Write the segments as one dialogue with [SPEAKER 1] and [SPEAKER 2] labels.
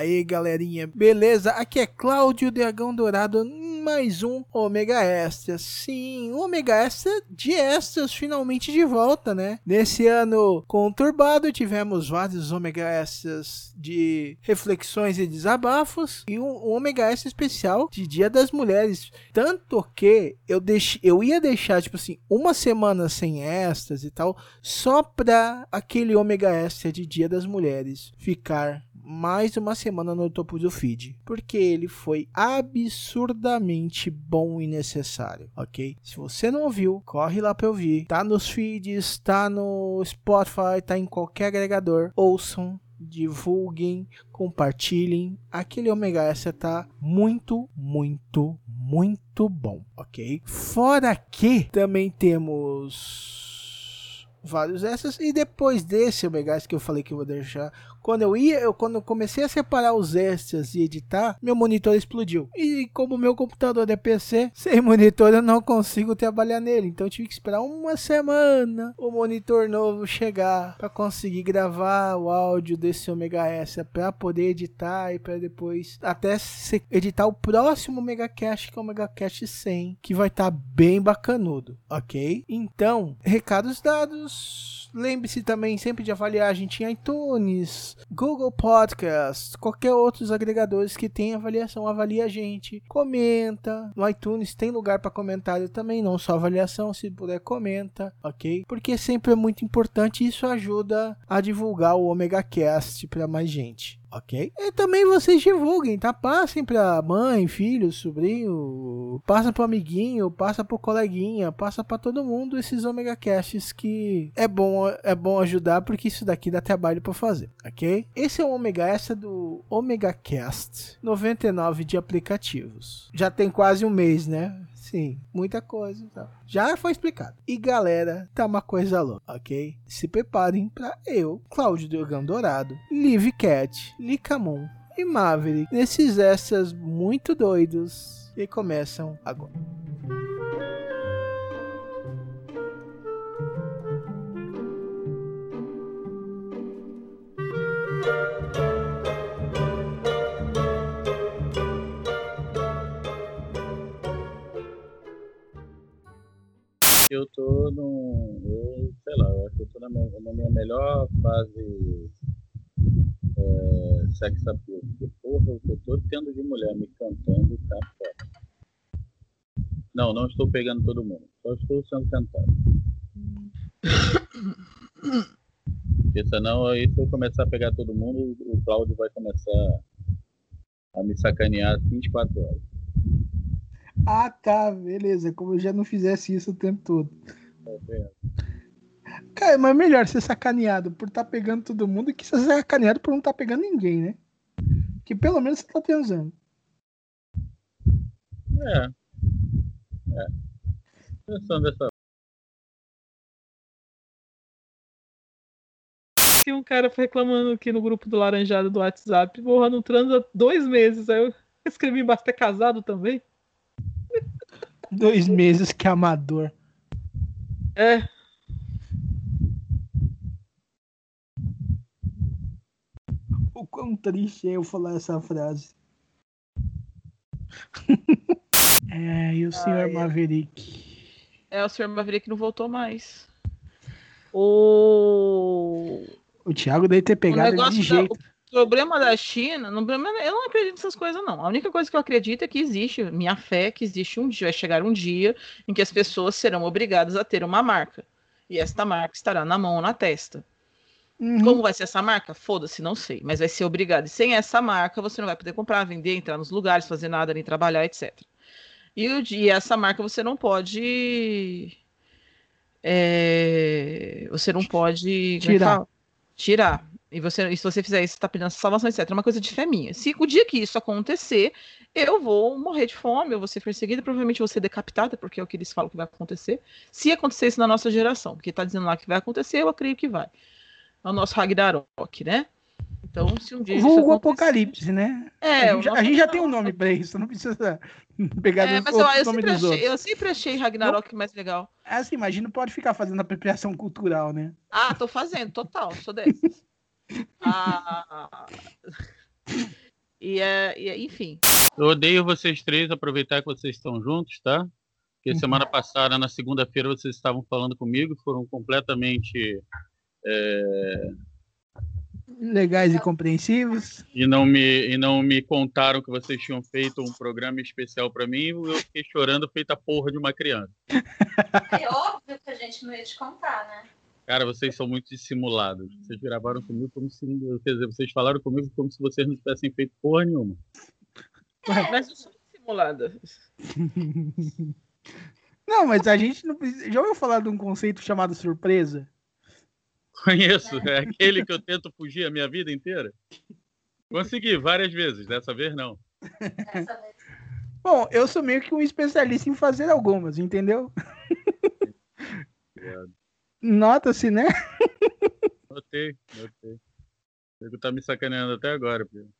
[SPEAKER 1] Aí, galerinha, beleza? Aqui é Cláudio Dragão Dourado, mais um Ômega Extra. Sim, Ômega Extra de extras finalmente de volta, né? Nesse ano conturbado, tivemos vários Ômega Extras de reflexões e desabafos e um Ômega Extra especial de Dia das Mulheres. Tanto que eu, deix... eu ia deixar, tipo assim, uma semana sem extras e tal, só pra aquele Ômega Extra de Dia das Mulheres ficar mais uma semana no topo do feed, porque ele foi absurdamente bom e necessário, ok? Se você não ouviu, corre lá para ouvir. Tá nos feeds, tá no Spotify, tá em qualquer agregador. Ouçam, divulguem, compartilhem. Aquele Omega S tá muito, muito, muito bom, ok? Fora que também temos vários essas e depois desse Omega S que eu falei que eu vou deixar quando eu ia, eu, quando eu comecei a separar os extras e editar, meu monitor explodiu. E como meu computador é PC, sem monitor eu não consigo trabalhar nele. Então eu tive que esperar uma semana o monitor novo chegar para conseguir gravar o áudio desse Omega S para poder editar e para depois até editar o próximo Megacast que é o Megacast 100, que vai estar tá bem bacanudo, ok? Então, recados dados Lembre-se também sempre de avaliar a gente em iTunes, Google Podcast, qualquer outros agregadores que tem avaliação, avalie a gente, comenta. No iTunes tem lugar para comentário também, não só avaliação, se puder comenta, ok? Porque sempre é muito importante e isso ajuda a divulgar o Omega Cast para mais gente ok? E também vocês divulguem, tá? Passem pra mãe, filho, sobrinho, passa pro amiguinho, passa pro coleguinha, passa para todo mundo esses Omega Casts que é bom, é bom ajudar porque isso daqui dá trabalho para fazer, ok? Esse é o Omega essa do Omega Cast 99 de aplicativos. Já tem quase um mês, né? Sim, muita coisa. Então. Já foi explicado. E galera, tá uma coisa louca, ok? Se preparem para eu, Cláudio Dragão Dourado, Live Cat, Licamon e Maverick nesses extras muito doidos que começam agora.
[SPEAKER 2] Fase é, sex appeal. Porra, eu tô tendo de mulher me cantando tá. Não, não estou pegando todo mundo. Só estou sendo cantado. Porque senão aí se eu começar a pegar todo mundo, o Cláudio vai começar a me sacanear 24 horas.
[SPEAKER 1] Ah, tá, beleza. Como eu já não fizesse isso o tempo todo. Cara, mas melhor ser sacaneado por estar tá pegando todo mundo que ser sacaneado por não estar tá pegando ninguém, né? Que pelo menos você tá transando.
[SPEAKER 2] É. É. Pensando dessa
[SPEAKER 3] que um cara foi reclamando aqui no grupo do Laranjado do WhatsApp, porra, não transa dois meses. Aí eu escrevi embaixo, é casado também?
[SPEAKER 1] Dois meses que amador.
[SPEAKER 3] É.
[SPEAKER 1] O quão triste é eu falar essa frase. é, e o senhor ah, é. Maverick?
[SPEAKER 3] É, o senhor Maverick não voltou mais. O.
[SPEAKER 1] O Thiago deve ter pegado de jeito. Da,
[SPEAKER 3] problema da China, eu não acredito nessas coisas, não. A única coisa que eu acredito é que existe, minha fé é que existe um dia, vai chegar um dia em que as pessoas serão obrigadas a ter uma marca. E esta marca estará na mão ou na testa. Uhum. Como vai ser essa marca? Foda-se, não sei. Mas vai ser obrigado. E sem essa marca, você não vai poder comprar, vender, entrar nos lugares, fazer nada, nem trabalhar, etc. E, e essa marca você não pode é, você não pode é
[SPEAKER 1] Tirar.
[SPEAKER 3] Tirar. E, você, e se você fizer isso, você tá pedindo essa salvação, etc. É uma coisa de fé minha. Se o dia que isso acontecer, eu vou morrer de fome, eu vou ser perseguida, provavelmente vou ser decapitada, porque é o que eles falam que vai acontecer. Se acontecer isso na nossa geração, porque tá dizendo lá que vai acontecer, eu acredito que vai. É o nosso Ragnarok, né? Então, se um dia
[SPEAKER 1] Vulgo Apocalipse, né?
[SPEAKER 3] É,
[SPEAKER 1] a gente, já- a gente já tem um nome pra isso, não precisa pegar
[SPEAKER 3] É, mas eu, sempre
[SPEAKER 1] dos
[SPEAKER 3] achei,
[SPEAKER 1] outros.
[SPEAKER 3] eu sempre achei Ragnarok mais legal.
[SPEAKER 1] É assim, imagina, não pode ficar fazendo apropriação cultural, né?
[SPEAKER 3] Ah, tô fazendo, total, sou dessas. Ah, e, é, e é- enfim.
[SPEAKER 2] Eu odeio vocês três, aproveitar que vocês estão juntos, tá? Porque semana
[SPEAKER 1] Uhum.
[SPEAKER 2] passada, na segunda-feira, vocês estavam falando comigo, foram completamente. É,
[SPEAKER 1] Legais e compreensivos.
[SPEAKER 2] e, não me, e não me contaram que vocês tinham feito um programa especial pra mim, e eu fiquei chorando feita a porra de uma criança.
[SPEAKER 4] É óbvio que a gente não ia te contar, né?
[SPEAKER 2] Cara, vocês são muito dissimulados. Vocês gravaram comigo como se. Quer dizer, vocês falaram comigo como se vocês não tivessem feito porra nenhuma.
[SPEAKER 3] Mas eu sou simulada.
[SPEAKER 1] Não, mas a gente não precisa. Já ouviu falar de um conceito chamado surpresa?
[SPEAKER 2] Conheço, é aquele que eu tento fugir a minha vida inteira. Consegui várias vezes, dessa vez não.
[SPEAKER 4] Dessa vez.
[SPEAKER 1] Bom, eu sou meio que um especialista em fazer algumas, entendeu? Nota-se, né?
[SPEAKER 2] Notei, notei. Você tá me sacaneando até agora, Pedro.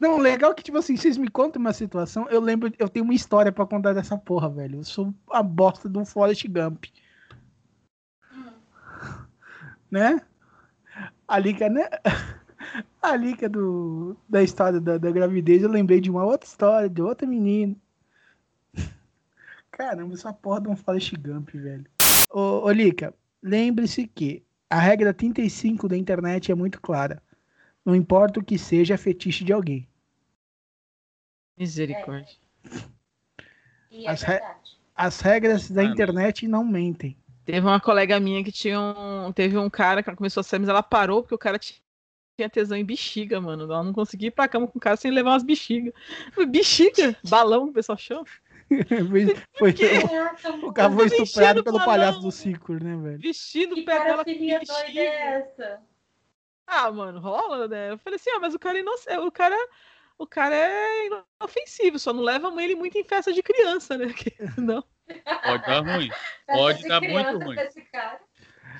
[SPEAKER 1] Não, legal que, tipo assim, vocês me contam uma situação, eu lembro, eu tenho uma história pra contar dessa porra, velho. Eu sou a bosta do Forrest Gump,
[SPEAKER 4] Hum.
[SPEAKER 1] Né? A Lica, né? A Lica do, da história da, da gravidez, eu lembrei de uma outra história, de outra menina. Caramba, essa porra de um Forrest Gump, velho. Ô, ô Lica, lembre-se que a regra 35 da internet é muito clara. Não importa o que seja, é fetiche de alguém.
[SPEAKER 3] Misericórdia.
[SPEAKER 4] E é
[SPEAKER 1] As re-
[SPEAKER 4] verdade.
[SPEAKER 1] As regras da
[SPEAKER 2] não.
[SPEAKER 1] internet não mentem.
[SPEAKER 3] Teve uma colega minha que tinha um. Teve um cara que ela começou a sair, mas ela parou porque o cara ti- tinha tesão em bexiga, mano. Ela não conseguia ir pra cama com o cara sem levar umas bexigas. Bexiga? Balão, o pessoal chama.
[SPEAKER 1] foi o cara foi estuprado pelo
[SPEAKER 3] com
[SPEAKER 1] palhaço
[SPEAKER 3] balão.
[SPEAKER 1] do Cicor, né, velho?
[SPEAKER 3] Vestido
[SPEAKER 4] Que
[SPEAKER 3] o pé dela
[SPEAKER 4] doida
[SPEAKER 3] bexiga.
[SPEAKER 4] é essa?
[SPEAKER 3] Ah, mano, rola, né? Eu falei assim, ah, mas o cara é inocente, o cara, o cara é inofensivo, só não leva ele muito em festa de criança, né? Que- Não,
[SPEAKER 2] Pode dar ruim. Pode
[SPEAKER 4] de
[SPEAKER 2] dar muito ruim.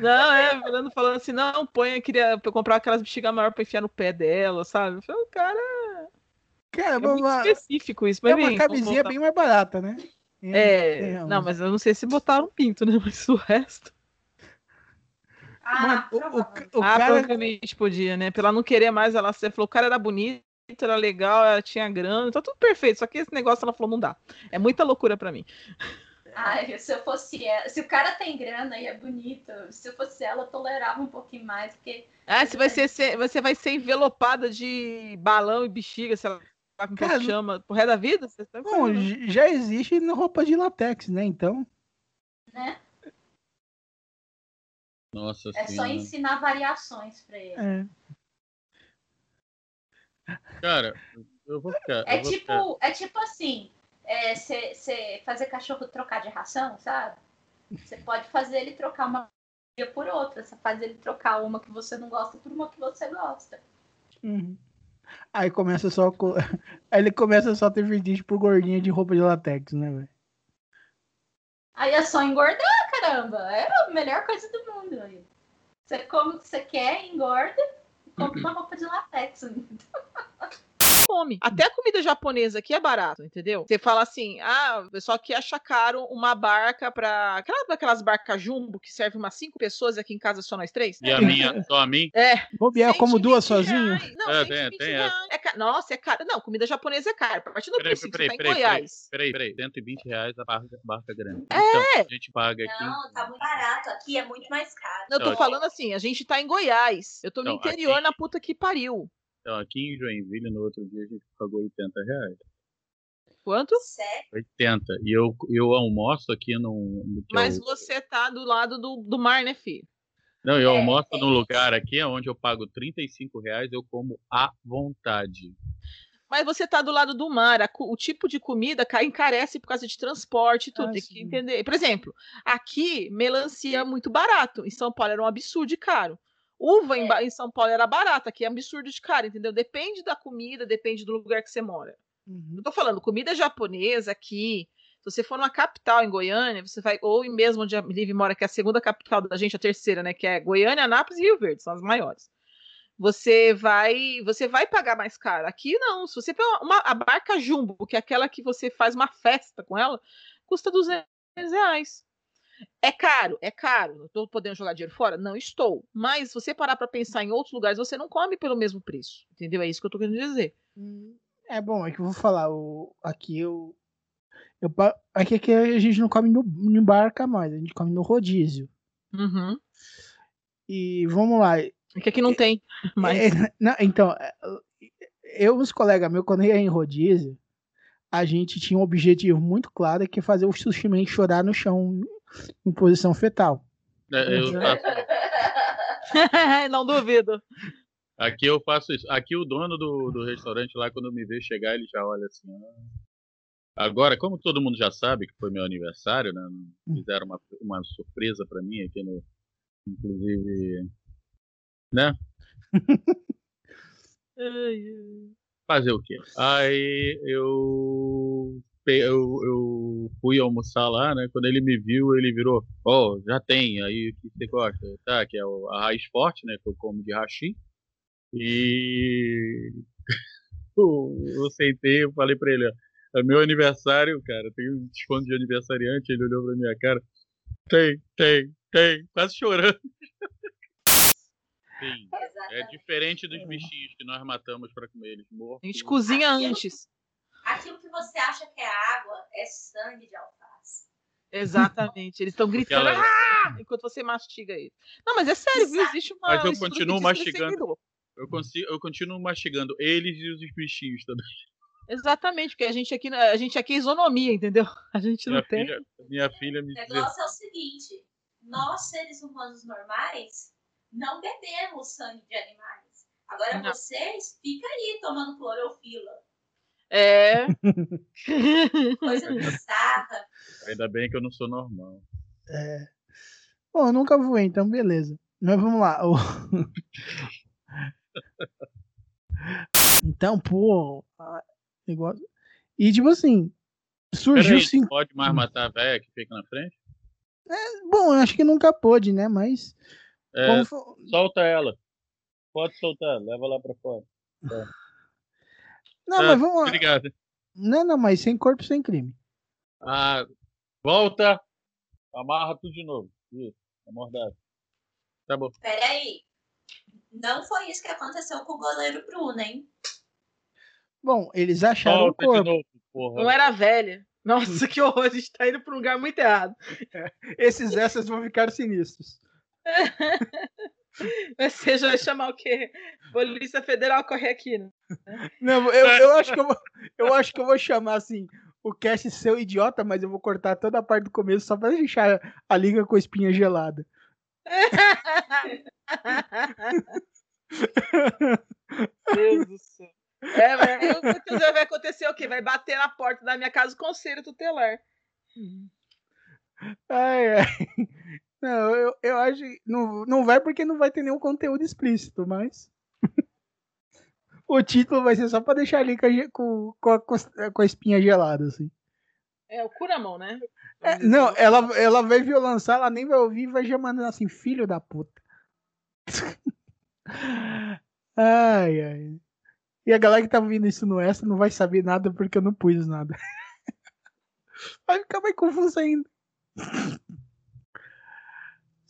[SPEAKER 3] não, é, falando, falando assim, não, põe, eu queria pra eu comprar aquelas bexigas maiores pra enfiar no pé dela, sabe? Falei, o cara
[SPEAKER 1] Cara,
[SPEAKER 3] é muito
[SPEAKER 1] uma-
[SPEAKER 3] específico isso, mas
[SPEAKER 1] é uma
[SPEAKER 3] bem,
[SPEAKER 1] camisinha bem mais barata, né?
[SPEAKER 3] É,
[SPEAKER 1] Tem
[SPEAKER 3] não,
[SPEAKER 1] uns.
[SPEAKER 3] mas eu não sei se botaram pinto, né? Mas o resto.
[SPEAKER 4] Ah,
[SPEAKER 1] Mano, o, o, o
[SPEAKER 3] ah,
[SPEAKER 1] cara.
[SPEAKER 3] provavelmente podia, né? Pra ela não querer mais, ela você falou, o cara era bonito, era legal, ela tinha grana, tá tudo perfeito. Só que esse negócio ela falou, não dá. É muita loucura pra mim.
[SPEAKER 4] Ai, se eu fosse ela, se o cara tem grana e é bonito, se eu fosse ela, eu tolerava um pouquinho mais, porque
[SPEAKER 3] Ah, você vai ser, ser- você vai ser envelopada de balão e bexiga, sei lá como que
[SPEAKER 1] Cara,
[SPEAKER 3] chama, pro resto da vida? Você tá
[SPEAKER 1] Bom,
[SPEAKER 3] falando.
[SPEAKER 1] j- já existe na roupa de latex, né? Então.
[SPEAKER 4] né?
[SPEAKER 2] Nossa
[SPEAKER 4] É só
[SPEAKER 2] senhora.
[SPEAKER 4] ensinar variações pra ele.
[SPEAKER 1] É.
[SPEAKER 2] Cara, eu vou ficar.
[SPEAKER 4] É
[SPEAKER 2] vou ficar-
[SPEAKER 4] tipo, é tipo assim, você fazer cachorro trocar de ração, sabe? Você pode fazer ele trocar uma por outra. Você faz ele trocar uma que você não gosta por uma que você gosta.
[SPEAKER 1] Uhum. Aí começa só. co- Aí ele começa só a ter fetiche por gordinha de roupa de latex, né, velho?
[SPEAKER 4] Aí é só engordar, caramba. É a melhor coisa do mundo. aí. Você come o que você quer, engorda compra uma roupa de latex.
[SPEAKER 3] Come. Até a comida japonesa aqui é barato, entendeu? Você fala assim, ah, o pessoal aqui acha caro uma barca pra. Aquela, aquelas barcas jumbo que serve umas cinco pessoas e aqui em casa só nós três?
[SPEAKER 2] E a minha, só a mim?
[SPEAKER 3] É,
[SPEAKER 1] Bobear, como
[SPEAKER 3] 120
[SPEAKER 1] duas sozinho?
[SPEAKER 3] reais. Não,
[SPEAKER 2] É,
[SPEAKER 3] 120
[SPEAKER 2] tem- tem
[SPEAKER 3] reais. É ca- Nossa, é caro. Não, comida japonesa é caro. A partir do
[SPEAKER 2] Peraí,
[SPEAKER 3] princípio,
[SPEAKER 2] peraí,
[SPEAKER 3] você tá em
[SPEAKER 2] peraí, peraí.
[SPEAKER 3] Goiás.
[SPEAKER 2] Peraí, peraí. 120 reais a barca, barca grande.
[SPEAKER 3] É.
[SPEAKER 2] Então, a gente paga aqui.
[SPEAKER 5] Não, tá muito barato. Aqui é muito mais caro.
[SPEAKER 3] Eu tô
[SPEAKER 2] Não,
[SPEAKER 3] falando assim, a gente tá em Goiás. Eu tô no
[SPEAKER 2] Não,
[SPEAKER 3] interior,
[SPEAKER 2] aqui-
[SPEAKER 3] na puta que pariu.
[SPEAKER 2] Então, aqui em Joinville, no outro dia, a gente pagou 80 reais.
[SPEAKER 3] Quanto?
[SPEAKER 5] Sério?
[SPEAKER 2] 80. E eu, eu almoço aqui num. no que
[SPEAKER 3] Mas
[SPEAKER 2] eu-
[SPEAKER 3] você tá do lado do, do mar, né, filho?
[SPEAKER 2] Não, eu
[SPEAKER 4] É,
[SPEAKER 2] almoço
[SPEAKER 4] é
[SPEAKER 2] num lugar aqui onde eu pago 35 reais, eu como à vontade.
[SPEAKER 3] Mas você tá do lado do mar, a o tipo de comida ca- encarece por causa de transporte e tudo.
[SPEAKER 1] Ah,
[SPEAKER 3] tem que entender. Por exemplo, aqui melancia é muito barato. Em São Paulo era um absurdo de caro. Uva em, Ba- em São Paulo era barata, aqui é absurdo de caro, entendeu? Depende da comida, depende do lugar que você mora.
[SPEAKER 1] Uhum.
[SPEAKER 3] Eu tô falando, comida japonesa aqui. Se você for numa capital em Goiânia, você vai, ou mesmo onde a Liv mora, que é a segunda capital da gente, a terceira, né? Que é Goiânia, Anápolis e Rio Verde, são as maiores. Você vai, você vai pagar mais caro. Aqui não. Se você pegar uma, a barca jumbo, que é aquela que você faz uma festa com ela, custa 200 reais. É caro, é caro. Não estou podendo jogar dinheiro fora? Não estou. Mas se você parar para pensar em outros lugares, você não come pelo mesmo preço. Entendeu? É isso que eu tô querendo dizer.
[SPEAKER 1] É bom, é que eu vou falar. O, aqui eu. eu aqui, aqui a gente não come no, em barca mais, a gente come no rodízio.
[SPEAKER 3] Uhum.
[SPEAKER 1] E vamos lá.
[SPEAKER 3] É que aqui não tem. Mas...
[SPEAKER 1] É, não, então, é, eu e os colegas meus, quando ia em rodízio, a gente tinha um objetivo muito claro, que é fazer o sushi man chorar no chão em posição fetal.
[SPEAKER 2] É, eu
[SPEAKER 1] Uhum.
[SPEAKER 2] faço-
[SPEAKER 3] não duvido.
[SPEAKER 2] aqui eu faço isso. Aqui o dono do, do restaurante lá, quando me vê chegar, ele já olha assim. "Ah." Agora, como todo mundo já sabe que foi meu aniversário, né? Fizeram uma, uma surpresa pra mim aqui no. Inclusive. Né? Fazer o quê? Aí eu, eu, eu fui almoçar lá, né? Quando ele me viu, ele virou, ó, já tem, aí o que você gosta? Tá, que é a raiz forte, né? Que eu como de hashi. E eu, sentei, eu falei pra ele, ó, é meu aniversário, cara, tem um desconto de aniversariante, ele olhou pra minha cara. Tem, tem, tem, quase chorando. Sim. É diferente dos bichinhos que nós matamos pra comer eles mortos.
[SPEAKER 3] A gente cozinha antes.
[SPEAKER 4] Aquilo que você acha que é água é sangue de alface.
[SPEAKER 3] Exatamente. Eles estão gritando
[SPEAKER 2] Aquela-
[SPEAKER 3] "Ah!" enquanto você mastiga ele. Não, mas é sério, viu? Existe uma.
[SPEAKER 2] Mas eu continuo mastigando. Eu, consigo, eu continuo mastigando eles e os bichinhos também.
[SPEAKER 3] Exatamente, porque a gente aqui, a gente aqui é isonomia, entendeu? A gente não
[SPEAKER 2] Minha
[SPEAKER 3] tem.
[SPEAKER 2] filha, minha filha me
[SPEAKER 4] O negócio é o seguinte: nós, seres humanos normais, não bebemos sangue de animais. Agora
[SPEAKER 3] Não.
[SPEAKER 4] vocês, fica aí tomando clorofila.
[SPEAKER 3] É.
[SPEAKER 4] Coisa bizarra.
[SPEAKER 2] Ainda bem que eu não sou normal.
[SPEAKER 1] É. Bom, eu nunca voei, então beleza. Mas vamos lá. então, pô. Negócio... E tipo assim, surgiu
[SPEAKER 2] não pode mais matar a velha que fica na frente?
[SPEAKER 1] Bom, eu acho que nunca pôde, né? Mas.
[SPEAKER 2] É, Solta ela. Pode soltar, leva lá pra fora.
[SPEAKER 1] Não,
[SPEAKER 2] Ah,
[SPEAKER 1] mas vamos lá.
[SPEAKER 2] Obrigado.
[SPEAKER 1] Não, não, mas sem corpo, sem crime.
[SPEAKER 2] Ah, volta. Amarra tudo de novo. Isso, amordado. Tá bom.
[SPEAKER 4] Peraí. Não foi isso que aconteceu com o goleiro Bruno, hein?
[SPEAKER 1] Bom, eles acharam
[SPEAKER 2] Volta
[SPEAKER 1] o corpo.
[SPEAKER 2] de novo, porra.
[SPEAKER 3] Não era velha. Nossa, que horror, a gente tá indo pra um lugar muito errado.
[SPEAKER 1] Esses essas vão ficar sinistros.
[SPEAKER 3] Mas você já vai chamar o quê? Polícia Federal corre aqui, né?
[SPEAKER 1] Não, eu, eu, acho que eu, vou, eu acho que eu vou chamar assim o cast seu idiota, mas eu vou cortar toda a parte do começo só pra deixar a liga com a espinha gelada.
[SPEAKER 3] Deus do céu. É, mas aí o que vai acontecer o quê? Vai bater na porta da minha casa o conselho tutelar.
[SPEAKER 1] Ai, ai. Não, eu, eu acho que não, não vai porque não vai ter nenhum conteúdo explícito, mas. o título vai ser só pra deixar ali com com, com a, com a espinha gelada, assim.
[SPEAKER 3] É o curamão, né?
[SPEAKER 1] É, não, ela, ela vai violência, ela nem vai ouvir e vai já mandando assim, filho da puta. ai, ai. E a galera que tá ouvindo isso no extra não vai saber nada porque eu não pus nada. vai ficar mais confuso ainda.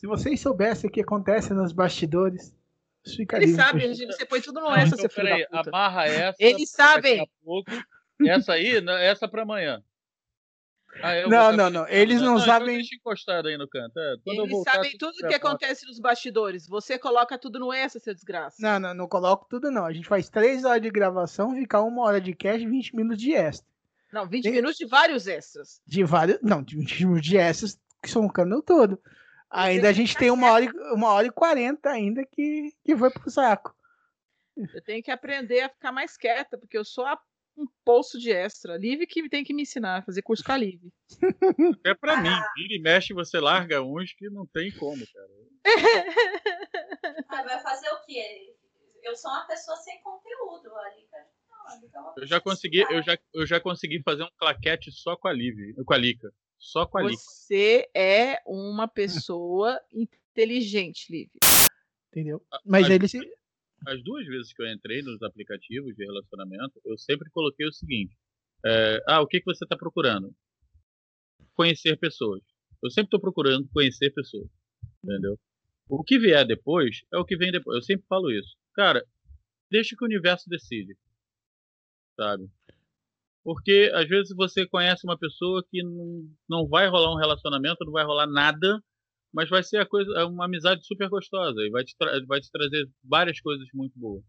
[SPEAKER 1] Se vocês soubessem o que acontece nos bastidores, vocês
[SPEAKER 3] Ele
[SPEAKER 1] ficariam.
[SPEAKER 3] sabe, Regina, você põe tudo no
[SPEAKER 2] Não,
[SPEAKER 3] essa,
[SPEAKER 2] então, peraí, amarra essa.
[SPEAKER 3] Eles sabem.
[SPEAKER 2] Daqui a pouco. Essa aí, não, essa pra amanhã. Ah, eu
[SPEAKER 1] Não, não, não, eles
[SPEAKER 2] né?
[SPEAKER 1] não
[SPEAKER 2] então
[SPEAKER 1] sabem-
[SPEAKER 2] Deixa encostado aí no canto. é, quando eu
[SPEAKER 3] Eles
[SPEAKER 2] voltar,
[SPEAKER 3] sabem
[SPEAKER 2] tu
[SPEAKER 3] tudo o que acontece nos bastidores. Você coloca tudo no essa, seu desgraça.
[SPEAKER 1] Não, não, não coloco tudo não. A gente faz três horas de gravação, fica uma hora de cast e 20 minutos de extra.
[SPEAKER 3] Não, 20
[SPEAKER 1] Tem-
[SPEAKER 3] minutos de vários extras.
[SPEAKER 1] De vários. Não, de 20 minutos de extras que são o canal todo. Ainda a gente tem uma hora, e, uma hora e 40 ainda que, que foi pro saco.
[SPEAKER 3] Eu tenho que aprender a ficar mais quieta, porque eu sou a um poço de extra. Liv que tem que me ensinar a fazer curso com a Liv.
[SPEAKER 2] É pra
[SPEAKER 4] Ah.
[SPEAKER 2] mim. Vira e mexe, você larga uns que não tem como, cara.
[SPEAKER 4] Ah, vai fazer o quê? Eu sou uma pessoa sem conteúdo. A Lica, não, a Lica é
[SPEAKER 2] Eu já consegui, eu já, eu já consegui fazer um claquete só com a Liv, com a Lica. Só com a.
[SPEAKER 3] Você é uma pessoa inteligente, Liv.
[SPEAKER 1] Entendeu? Mas
[SPEAKER 2] Mas-
[SPEAKER 1] ele se.
[SPEAKER 2] As duas vezes que eu entrei nos aplicativos de relacionamento, eu sempre coloquei o seguinte: é, ah, o que, que você está procurando? Conhecer pessoas. Eu sempre estou procurando conhecer pessoas, entendeu? O que vier depois é o que vem depois. Eu sempre falo isso. Cara, deixa que o universo decide, sabe? Porque às vezes você conhece uma pessoa que não, não vai rolar um relacionamento, não vai rolar nada, mas vai ser a coisa, é uma amizade super gostosa e vai te, vai te trazer várias coisas muito boas,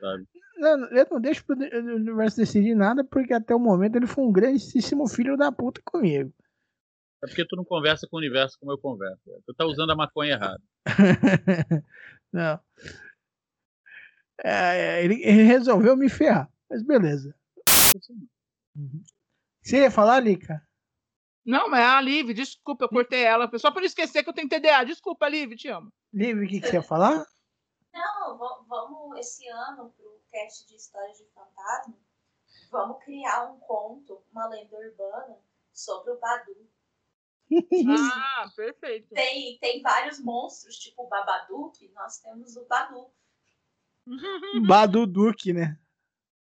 [SPEAKER 2] sabe?
[SPEAKER 1] Não, eu não deixo pro o universo decidir nada, porque até o momento ele foi um grandíssimo filho da puta comigo.
[SPEAKER 2] É porque tu não conversa com o universo como eu converso. Tu tá usando a maconha errada.
[SPEAKER 1] não. É, ele, ele resolveu me ferrar, mas beleza. Você ia falar, Lica?
[SPEAKER 3] Não, mas é a Liv, desculpa, eu cortei ela. Só pra não esquecer que eu tenho TDA. Desculpa, Liv, te amo.
[SPEAKER 1] Liv, o que, que você ia falar?
[SPEAKER 4] Não, va- vamos esse ano pro cast de histórias de fantasma. Vamos criar um conto, uma lenda urbana sobre o Badu.
[SPEAKER 3] Ah, perfeito.
[SPEAKER 4] Tem, tem vários monstros, tipo o Babadook, nós temos o Badu.
[SPEAKER 1] Badu Duque, né?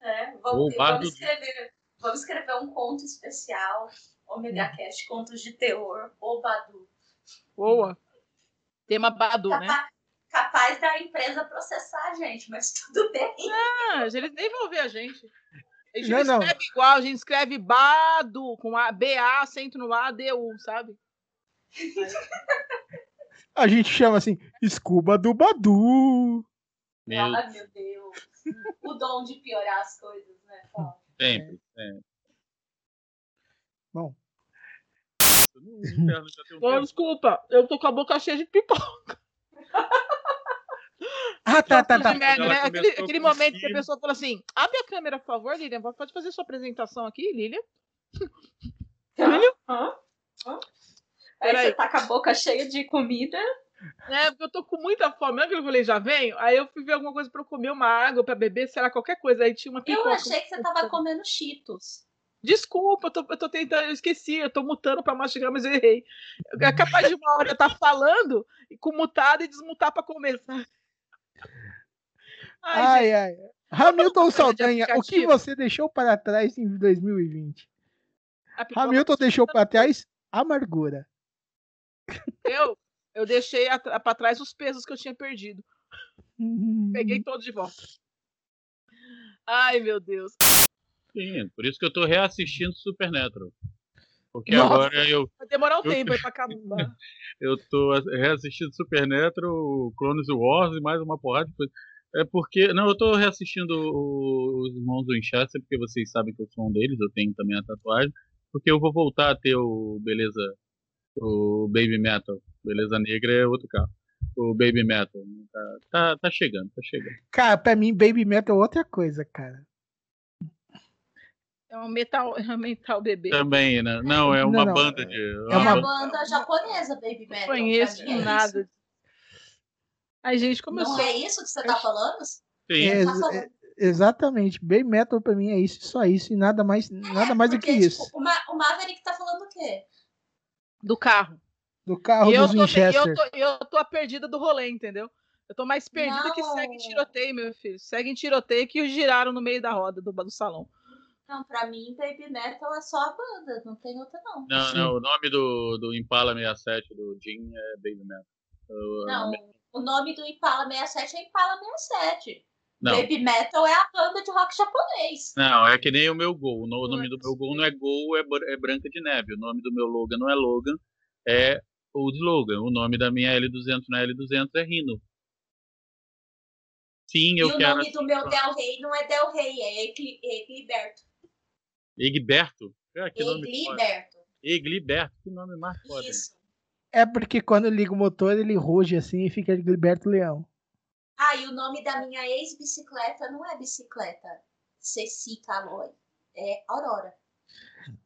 [SPEAKER 2] O
[SPEAKER 4] Vamos, vamos escrever, vamos escrever um conto especial, Omega Cast, contos de terror, o Badu.
[SPEAKER 3] Boa. Tema Badu, né?
[SPEAKER 4] Capa- Capaz da empresa processar a gente, mas tudo bem.
[SPEAKER 3] Ah, eles nem vão ver a gente. A gente
[SPEAKER 1] Não,
[SPEAKER 3] não,
[SPEAKER 1] não.
[SPEAKER 3] escreve igual, a gente escreve Badu, com A, B-A, acento no A, D-U, sabe?
[SPEAKER 1] A gente chama assim, Escuba do Badu.
[SPEAKER 2] Meu
[SPEAKER 4] Ai, meu Deus. O dom de piorar as coisas, né? Paulo?
[SPEAKER 2] Sempre, sempre.
[SPEAKER 1] Bom.
[SPEAKER 2] No inferno já tem um tempo.
[SPEAKER 3] desculpa, eu tô com a boca cheia de pipoca.
[SPEAKER 1] Ah, tá, tá, tá.
[SPEAKER 3] Merda, né? Aquele, aquele momento que a pessoa fala assim: abre a câmera, por favor, Lilian. Pode fazer sua apresentação aqui, Lilian? Filho?
[SPEAKER 4] Hã? Hã? Aí
[SPEAKER 3] Peraí.
[SPEAKER 4] você tá com a boca cheia de comida.
[SPEAKER 3] É, porque eu tô com muita fome. Lembra que eu falei, já venho? Aí eu fui ver alguma coisa pra eu comer, uma água pra beber, sei lá, qualquer coisa. Aí tinha uma pipoca.
[SPEAKER 4] Eu achei que você tava comendo cheetos.
[SPEAKER 3] Desculpa, eu tô, eu tô tentando, eu esqueci, eu tô mutando pra mastigar, mas eu errei. É capaz de uma hora eu estar falando e com mutado e desmutar pra começar. Ai, gente,
[SPEAKER 1] Ai, ai. Hamilton Saldanha, o que você deixou para trás em 2020?
[SPEAKER 3] a pipoca
[SPEAKER 1] Hamilton deixou para trás amargura.
[SPEAKER 3] Eu, eu deixei pra trás os pesos que eu tinha perdido. Peguei todos de volta. Ai, meu Deus.
[SPEAKER 2] Sim, por isso que eu tô reassistindo Supernatural. Porque
[SPEAKER 1] Nossa.
[SPEAKER 2] agora eu,
[SPEAKER 3] Vai demorar um
[SPEAKER 2] Eu-
[SPEAKER 3] tempo aí pra acabar.
[SPEAKER 2] eu tô reassistindo Supernatural, Clones Wars e mais uma porrada de coisa. É porque. Não, eu tô reassistindo o- os Irmãos Winchester, porque vocês sabem que eu sou um deles, eu tenho também a tatuagem. Porque eu vou voltar a ter o Beleza. O Baby Metal. Beleza Negra é outro carro. O Baby Metal. Tá, tá, tá chegando, tá chegando.
[SPEAKER 1] Cara, pra mim, Baby Metal é outra coisa, cara.
[SPEAKER 3] É um metal, é um metal bebê.
[SPEAKER 2] Também, né? Não, é uma
[SPEAKER 1] Não, não,
[SPEAKER 2] banda de.
[SPEAKER 1] é
[SPEAKER 4] É,
[SPEAKER 1] uma-
[SPEAKER 4] a banda japonesa, Baby
[SPEAKER 3] Não
[SPEAKER 4] Metal.
[SPEAKER 3] conheço
[SPEAKER 4] pra mim é
[SPEAKER 3] nada.
[SPEAKER 4] isso.
[SPEAKER 3] Ai, gente, como eu
[SPEAKER 4] Não é isso que você tá falando?
[SPEAKER 2] Sim.
[SPEAKER 1] É,
[SPEAKER 4] Tá
[SPEAKER 1] é- exatamente. Baby Metal pra mim é isso, só isso e nada mais, nada mais do que
[SPEAKER 4] Porque,
[SPEAKER 1] isso.
[SPEAKER 4] tipo, o, Ma o Maverick tá falando o quê?
[SPEAKER 3] Do carro.
[SPEAKER 1] Do carro
[SPEAKER 3] E eu
[SPEAKER 1] dos
[SPEAKER 3] tô, e
[SPEAKER 1] Winchester.
[SPEAKER 3] eu, tô, eu tô a perdida do rolê, entendeu? Eu tô mais perdida que
[SPEAKER 4] Não.
[SPEAKER 3] segue em tiroteio, meu filho. Segue em tiroteio que os giraram no meio da roda do, do salão.
[SPEAKER 4] Não, pra mim, Baby Metal é só a banda, não tem outra não.
[SPEAKER 2] Não,
[SPEAKER 1] Sim.
[SPEAKER 2] não, o nome do, do Impala 67 do Jim é Baby Metal. O-
[SPEAKER 4] Não, o nome do Impala 67 é Impala 67.
[SPEAKER 2] Não,
[SPEAKER 4] Baby Metal é a banda de rock japonês.
[SPEAKER 2] não, é que nem o meu Gol. O no- o nome do meu Gol não é Gol, é, é Branca de Neve. O nome do meu Logan não é Logan, é o Logan. O nome da minha L200 na L200 é Rhino. Sim,
[SPEAKER 4] E
[SPEAKER 2] eu
[SPEAKER 4] o
[SPEAKER 2] quero.
[SPEAKER 4] nome do meu Del Rey não é Del Rey, é Egli- Egliberto.
[SPEAKER 2] Egberto? Ah, que nome foda.
[SPEAKER 4] Egliberto.
[SPEAKER 2] Egliberto, que nome mais foda.
[SPEAKER 4] Isso.
[SPEAKER 1] É porque quando liga o motor, ele ruge assim e fica Gilberto Leão.
[SPEAKER 4] Ah, e o nome da minha ex-bicicleta não é bicicleta. Ceci Caloi.
[SPEAKER 5] é Aurora.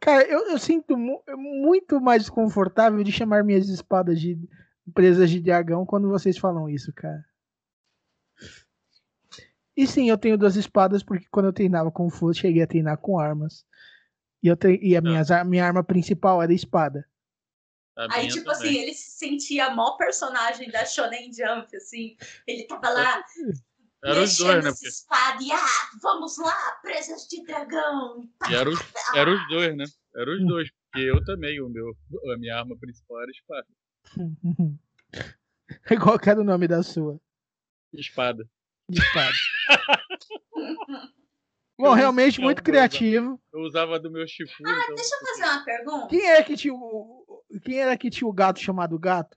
[SPEAKER 1] Cara, eu, eu sinto mu- muito mais confortável de chamar minhas espadas de presas de dragão quando vocês falam isso, cara. E sim, eu tenho duas espadas porque quando eu treinava com Fu, cheguei a treinar com armas. E, eu tre- e a minhas ar- minha arma principal era espada.
[SPEAKER 2] A
[SPEAKER 5] Aí,
[SPEAKER 2] minha
[SPEAKER 5] tipo
[SPEAKER 2] também.
[SPEAKER 5] assim, ele se sentia mó personagem da Shonen Jump, assim. Ele tava lá,
[SPEAKER 2] Era os dois, né?
[SPEAKER 5] essa espada e, ah, vamos lá, presas de dragão.
[SPEAKER 2] Porque, e era, os, era os dois, né? Era os dois. Porque eu também, o meu, a minha arma principal era espada.
[SPEAKER 1] Qual que era o nome da sua?
[SPEAKER 2] Espada.
[SPEAKER 1] Espada. Bom, realmente
[SPEAKER 2] Não,
[SPEAKER 1] muito criativo.
[SPEAKER 2] Eu usava do meu Shifu. então...
[SPEAKER 5] Deixa eu fazer uma pergunta.
[SPEAKER 1] Quem é que tinha o. Quem era que tinha o gato chamado gato?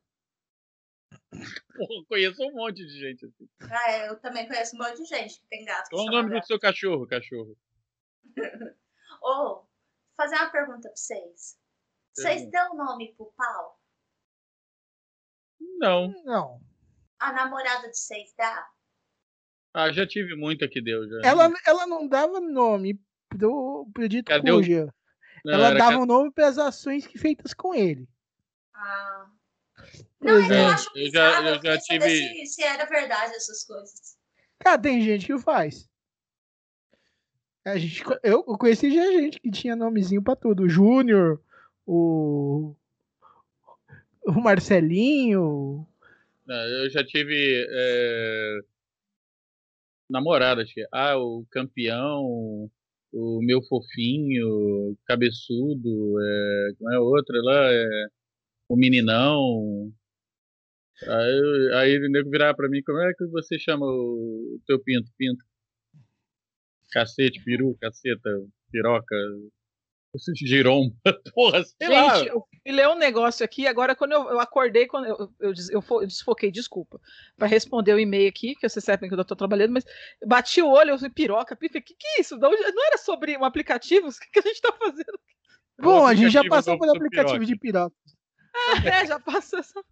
[SPEAKER 2] Conheço um monte de gente assim.
[SPEAKER 5] Ah, é, eu também conheço um monte de gente que tem gato.
[SPEAKER 2] Qual o nome do
[SPEAKER 5] gato.
[SPEAKER 2] seu cachorro, cachorro?
[SPEAKER 5] Ô, fazer uma pergunta pra vocês. Vocês
[SPEAKER 2] Pergunta.
[SPEAKER 5] dão nome pro pau?
[SPEAKER 2] Não.
[SPEAKER 1] Não.
[SPEAKER 5] A namorada de vocês dá?
[SPEAKER 2] Ah, já tive muita que deu. Já.
[SPEAKER 1] Ela, ela não dava nome pro, pro dito
[SPEAKER 2] Cadê o-
[SPEAKER 1] cuja.
[SPEAKER 2] Não,
[SPEAKER 1] Ela dava o nome para as ações que feitas com ele.
[SPEAKER 5] Ah. Não, eu acho
[SPEAKER 2] eu já- eu já tive-
[SPEAKER 5] se, se era verdade essas coisas.
[SPEAKER 1] Cara, tem gente que faz. A gente, eu conheci já gente que tinha nomezinho pra tudo. O Júnior, o. O Marcelinho.
[SPEAKER 2] Não, eu já tive é, namoradas. que- Ah, o campeão, o meu fofinho, cabeçudo, é, como é outra lá? É, o meninão. Aí, aí o nego virava pra mim, como é que você chama o teu pinto? Pinto. Cacete, peru, caceta, piroca, giromba. Porra, sei lá.
[SPEAKER 3] Gente, eu um negócio aqui, agora quando eu, eu acordei, quando eu, eu, des- eu eu desfoquei, desculpa, para responder o e-mail aqui, que vocês sabem que eu tô trabalhando, mas bati o olho, eu falei, piroca, pifa, que que é isso? Onde- Não era sobre um aplicativo? O que, que a gente tá fazendo?
[SPEAKER 1] Bom, a gente já passou
[SPEAKER 2] do
[SPEAKER 1] aplicativo
[SPEAKER 2] piroca.
[SPEAKER 1] de piroca.
[SPEAKER 3] É, já passou essa.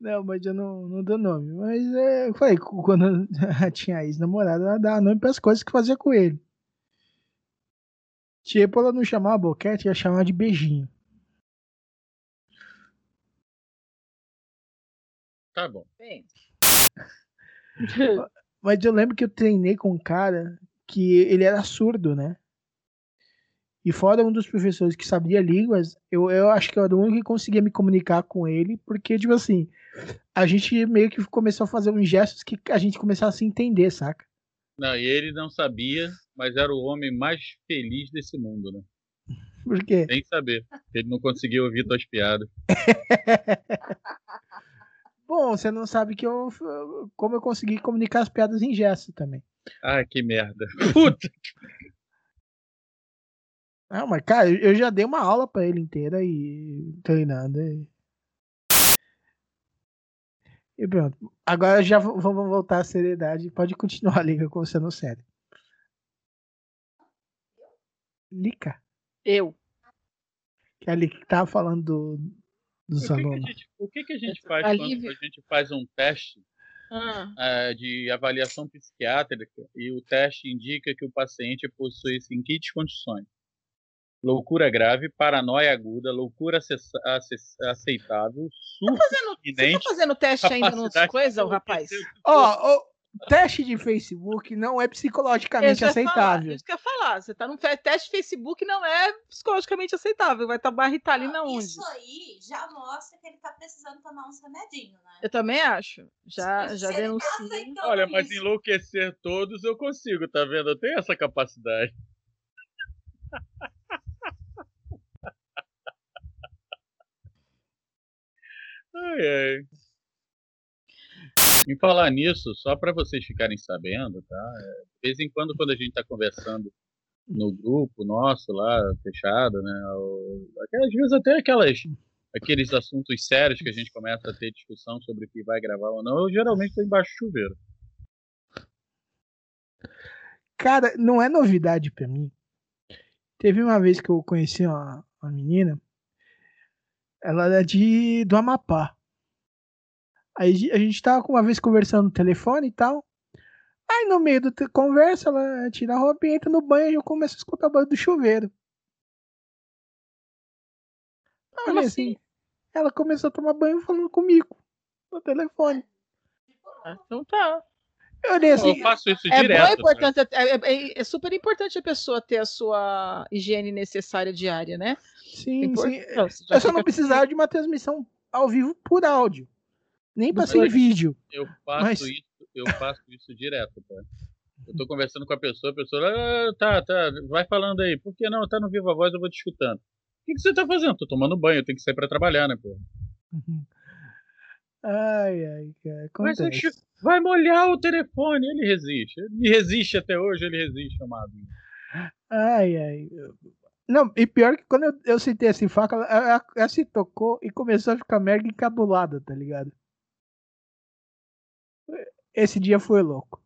[SPEAKER 1] Não, mas eu não, não dou nome. Mas é, eu falei, quando eu tinha ex-namorada, ela dava nome pras coisas que fazia com ele. Tipo, ela não chamava boquete, ia chamar de beijinho.
[SPEAKER 2] Tá bom.
[SPEAKER 3] Bem.
[SPEAKER 1] Mas eu lembro que eu treinei com um cara que ele era surdo, né? E fora um dos professores que sabia línguas, eu, eu acho que eu era o único que conseguia me comunicar com ele, porque, tipo assim, a gente meio que começou a fazer uns gestos que a gente começava a se entender, saca?
[SPEAKER 2] Não, e ele não sabia, mas era o homem mais feliz desse mundo, né?
[SPEAKER 1] Por quê?
[SPEAKER 2] Sem saber. Ele não conseguia ouvir tuas piadas.
[SPEAKER 1] Bom, você não sabe que eu como eu consegui comunicar as piadas em gesto também.
[SPEAKER 2] Ah, que merda. Puta.
[SPEAKER 1] Não, mas cara, eu já dei uma aula pra ele inteira e treinando. E, e pronto. Agora já vamos voltar à seriedade. Pode continuar a liga com você no sério. Lica,
[SPEAKER 3] Eu.
[SPEAKER 1] que é a Lica que tava falando do, dos
[SPEAKER 2] O que, que a
[SPEAKER 1] alunos.
[SPEAKER 2] gente, o que, que a gente faz
[SPEAKER 3] A
[SPEAKER 2] quando a gente faz um teste
[SPEAKER 3] Ah,
[SPEAKER 2] eh, de avaliação psiquiátrica e o teste indica que o paciente possui seguintes condições: loucura grave, paranoia aguda, loucura aceitável, surto
[SPEAKER 3] fazendo, você tá fazendo teste ainda nos
[SPEAKER 2] capacidade
[SPEAKER 3] coisas,
[SPEAKER 2] de
[SPEAKER 3] rapaz?
[SPEAKER 1] Ó, ó, teste de Facebook não é psicologicamente
[SPEAKER 3] ia falar,
[SPEAKER 1] aceitável.
[SPEAKER 3] Isso que eu ia falar. Você tá num fe- teste Facebook não é psicologicamente aceitável. Vai estar tá Ritalina onde?
[SPEAKER 5] Isso aí já mostra que ele tá precisando tomar uns remedinhos, né?
[SPEAKER 3] Eu também acho. Já, já
[SPEAKER 5] tá
[SPEAKER 3] denuncio.
[SPEAKER 5] aceitando
[SPEAKER 2] Olha, mas
[SPEAKER 5] isso.
[SPEAKER 2] enlouquecer todos eu consigo, tá vendo? Eu tenho essa capacidade. Ai, ai. Em falar nisso, só para vocês ficarem sabendo, tá? É, De vez em quando, quando a gente está conversando no grupo nosso lá, fechado, né? Às vezes até aquelas, aqueles assuntos sérios que a gente começa a ter discussão sobre o que vai gravar ou não, eu geralmente estou embaixo do chuveiro.
[SPEAKER 1] Cara, não é novidade pra mim. Teve uma vez que eu conheci uma, uma menina, ela era de do Amapá. Aí a gente tava uma vez conversando no telefone e tal. Aí no meio da conversa, ela tira a roupa e entra no banho e eu começo a escutar o barulho do chuveiro.
[SPEAKER 3] Como
[SPEAKER 1] assim, ela começou a tomar banho falando comigo no telefone.
[SPEAKER 3] Ah, Então tá.
[SPEAKER 1] Eu olhei assim,
[SPEAKER 2] Eu faço isso
[SPEAKER 3] É,
[SPEAKER 2] direto.
[SPEAKER 3] é,
[SPEAKER 2] né?
[SPEAKER 3] importante, é, é- é super importante a pessoa ter a sua higiene necessária diária, né?
[SPEAKER 1] sim,
[SPEAKER 3] Impor-
[SPEAKER 1] sim.
[SPEAKER 3] Não,
[SPEAKER 1] Eu só não precisava de uma transmissão ao vivo por áudio. Nem pra
[SPEAKER 2] Mas
[SPEAKER 1] ser vídeo.
[SPEAKER 2] Eu faço
[SPEAKER 1] Mas-
[SPEAKER 2] isso, eu faço isso direto, tá? Eu tô conversando com a pessoa, a pessoa, ah, tá, tá, vai falando aí. Por que não? Tá no Viva Voz, eu vou te escutando. O que, que você tá fazendo? Tô tomando banho, eu tenho que sair pra trabalhar, né, pô?
[SPEAKER 1] Ai, ai, cara.
[SPEAKER 2] Mas
[SPEAKER 1] Acontece.
[SPEAKER 2] eu- vai molhar o telefone, ele resiste. Ele resiste até hoje, ele resiste, amado.
[SPEAKER 1] Ai, ai. Não, e pior que quando eu, eu citei assim, faca, ela, ela- ela se tocou e começou a ficar mega encabulada, tá ligado? Esse dia foi louco.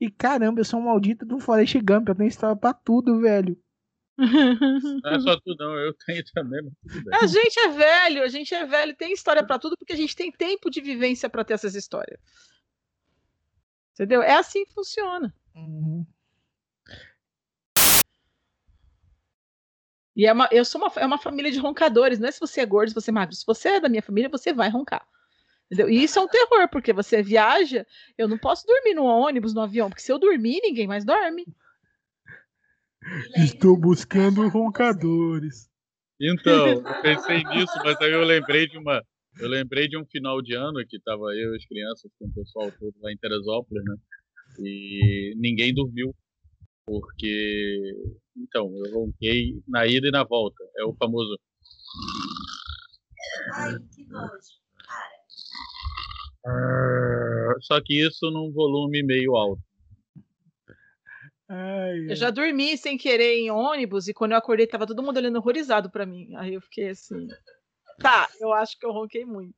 [SPEAKER 1] E caramba, eu sou um maldito do Forrest Gump, eu tenho história pra tudo, velho.
[SPEAKER 2] Não é só tu, não, eu tenho também, mas tudo bem.
[SPEAKER 3] A gente é velho, a gente é velho, tem história pra tudo porque a gente tem tempo de vivência pra ter essas histórias. Entendeu? É assim que funciona.
[SPEAKER 1] Uhum.
[SPEAKER 3] E é uma, eu sou uma, é uma família de roncadores, não é se você é gordo, se você é magro. Se você é da minha família, você vai roncar. Entendeu? E isso é um terror, porque você viaja, eu não posso dormir no ônibus, no avião, porque se eu dormir, ninguém mais dorme.
[SPEAKER 1] Estou buscando roncadores.
[SPEAKER 2] Então, eu pensei nisso, mas aí eu lembrei de uma. Eu lembrei de um final de ano que tava eu e as crianças com o pessoal todo lá em Teresópolis, né? E ninguém dormiu. Porque. Então, eu ronquei na ida e na volta. É o famoso.
[SPEAKER 5] Ai, que nojo.
[SPEAKER 2] Só que isso num volume meio alto.
[SPEAKER 1] Ai,
[SPEAKER 3] Eu já dormi sem querer em ônibus e quando eu acordei tava todo mundo olhando horrorizado pra mim. Aí eu fiquei assim, tá, eu acho que eu ronquei muito.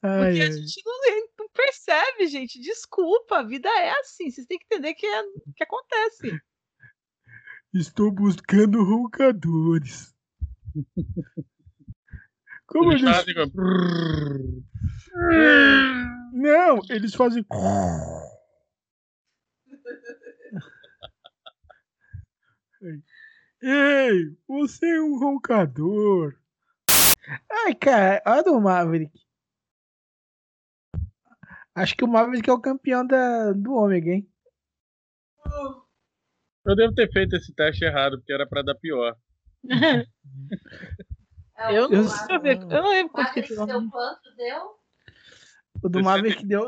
[SPEAKER 1] Ai,
[SPEAKER 3] Porque a gente não, não percebe, gente. Desculpa, a vida é assim. Vocês têm que entender que, é, que acontece.
[SPEAKER 1] Estou buscando roncadores. Como
[SPEAKER 2] Eles
[SPEAKER 1] eles...
[SPEAKER 2] fazem.
[SPEAKER 1] Não, eles fazem. Ei, você é um roncador. Ai, cara, olha o Maverick. Acho que o Maverick é o campeão da, do Ômega, hein?
[SPEAKER 2] Eu devo ter feito esse teste errado, porque era pra dar pior.
[SPEAKER 5] É,
[SPEAKER 3] Eu não sei, eu não lembro quanto que
[SPEAKER 5] Maverick
[SPEAKER 3] deu.
[SPEAKER 5] quanto? Deu?
[SPEAKER 1] O do Maverick deu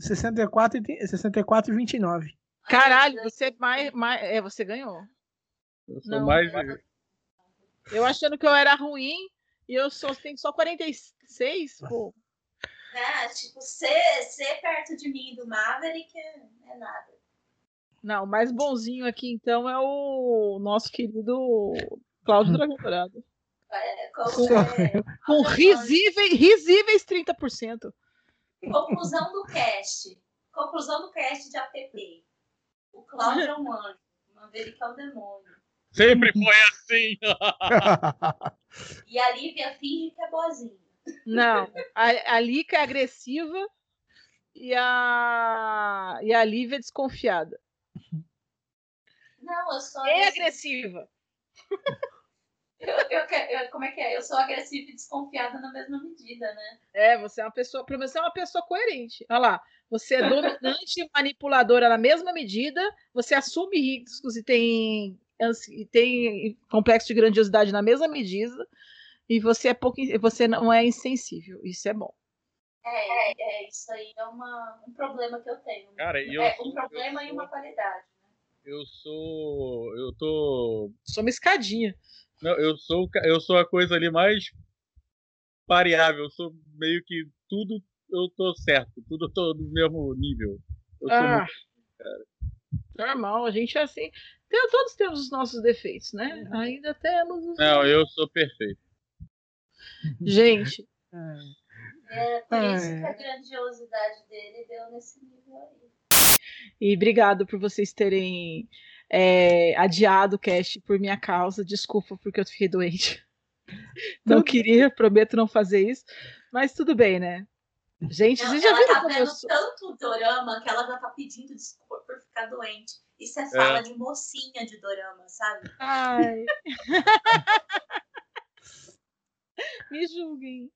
[SPEAKER 1] 64 e, tem- 64 e 29.
[SPEAKER 3] Caralho, você mais, mais. É, você ganhou.
[SPEAKER 2] Eu sou
[SPEAKER 3] Não,
[SPEAKER 2] mais.
[SPEAKER 3] Eu achando que eu era ruim e eu só tenho só 46, pô.
[SPEAKER 5] É, tipo, ser, ser perto de mim do Maverick é, é nada.
[SPEAKER 3] Não, o mais bonzinho aqui então é o nosso querido Cláudio Dragão Dourado.
[SPEAKER 5] É,
[SPEAKER 3] Com risíveis, risíveis 30%.
[SPEAKER 5] conclusão do cast. Conclusão do cast de app. O Cláudio é um anjo. O Maverick é um demônio.
[SPEAKER 2] Sempre foi assim.
[SPEAKER 5] E a Lívia finge que é boazinha.
[SPEAKER 3] Não, a, a Lica é agressiva e a, e a Lívia é desconfiada.
[SPEAKER 5] Não, eu sou
[SPEAKER 3] É
[SPEAKER 5] agressiva. Eu, eu, que- eu- como é que é? Eu sou agressiva e desconfiada na mesma medida, né?
[SPEAKER 3] É, você é uma pessoa, pelo menos você é uma pessoa coerente. Olha lá, você é dominante e manipuladora na mesma medida, você assume riscos e tem, e tem complexo de grandiosidade na mesma medida, e você é pouco, você não é insensível. Isso é bom.
[SPEAKER 5] É, é, isso aí é uma, um problema que eu tenho.
[SPEAKER 2] Cara, e eu
[SPEAKER 5] é
[SPEAKER 2] sou-
[SPEAKER 5] um problema
[SPEAKER 2] eu
[SPEAKER 5] e uma qualidade.
[SPEAKER 2] Eu sou. Eu tô.
[SPEAKER 3] Sou uma escadinha.
[SPEAKER 2] Não, eu sou, eu sou a coisa ali mais variável. Eu sou meio que tudo eu tô certo, tudo eu tô no mesmo nível. Eu sou
[SPEAKER 3] Ah,
[SPEAKER 2] muito-
[SPEAKER 3] normal, a gente é assim. Tem- todos temos os nossos defeitos, né? Ainda temos os.
[SPEAKER 2] Não, eu sou perfeito.
[SPEAKER 3] Gente,
[SPEAKER 5] É por isso
[SPEAKER 1] É.
[SPEAKER 5] que a grandiosidade dele deu nesse nível aí.
[SPEAKER 3] E obrigado por vocês terem é, adiado o cast por minha causa. Desculpa porque eu fiquei doente. Não queria, prometo não fazer isso. Mas tudo bem, né? Gente,
[SPEAKER 5] Não,
[SPEAKER 3] vocês já
[SPEAKER 5] ela
[SPEAKER 3] viram
[SPEAKER 5] tá
[SPEAKER 3] eu
[SPEAKER 5] vendo
[SPEAKER 3] sou...
[SPEAKER 5] tanto dorama que ela já tá pedindo desculpa por ficar doente. Isso é fala de mocinha de dorama, sabe?
[SPEAKER 3] Ai. Me julguem.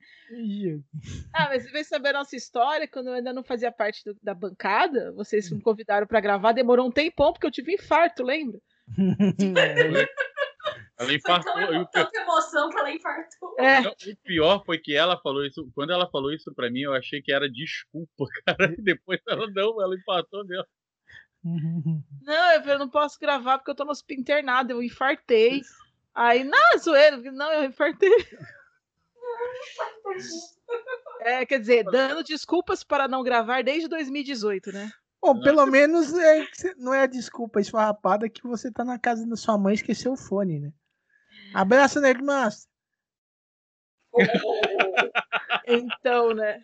[SPEAKER 3] Ah, mas você veio saber a nossa história quando eu ainda não fazia parte do- da bancada. Vocês me convidaram pra gravar, demorou um tempão porque eu tive infarto, lembra?
[SPEAKER 2] Ela
[SPEAKER 5] Foi
[SPEAKER 2] infartou.
[SPEAKER 5] tão,
[SPEAKER 2] E o, pi-
[SPEAKER 5] tanta emoção que ela infartou.
[SPEAKER 3] É.
[SPEAKER 2] não, o pior foi que ela falou isso. Quando ela falou isso pra mim, eu achei que era desculpa, cara. E depois ela não, ela infartou mesmo.
[SPEAKER 3] Não, eu falei, eu não posso gravar porque eu tô no hospital internado, eu infartei. Aí, não, zoeira, não, eu infartei. É, quer dizer, dando desculpas para não gravar desde 2018, né?
[SPEAKER 1] Bom, pelo menos é, não é a desculpa esfarrapada que você tá na casa da sua mãe e esqueceu o fone, né? Abraço, Nerdmaster.
[SPEAKER 3] Então, né?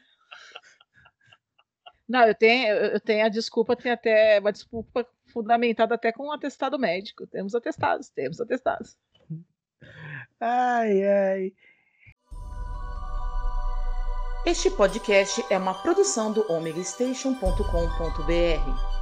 [SPEAKER 3] Não, eu tenho, eu eu tenho a desculpa, tem até uma desculpa fundamentada até com um atestado médico. Temos atestados, temos atestados.
[SPEAKER 1] Ai, ai.
[SPEAKER 6] Este podcast é uma produção do omegastation.com.br.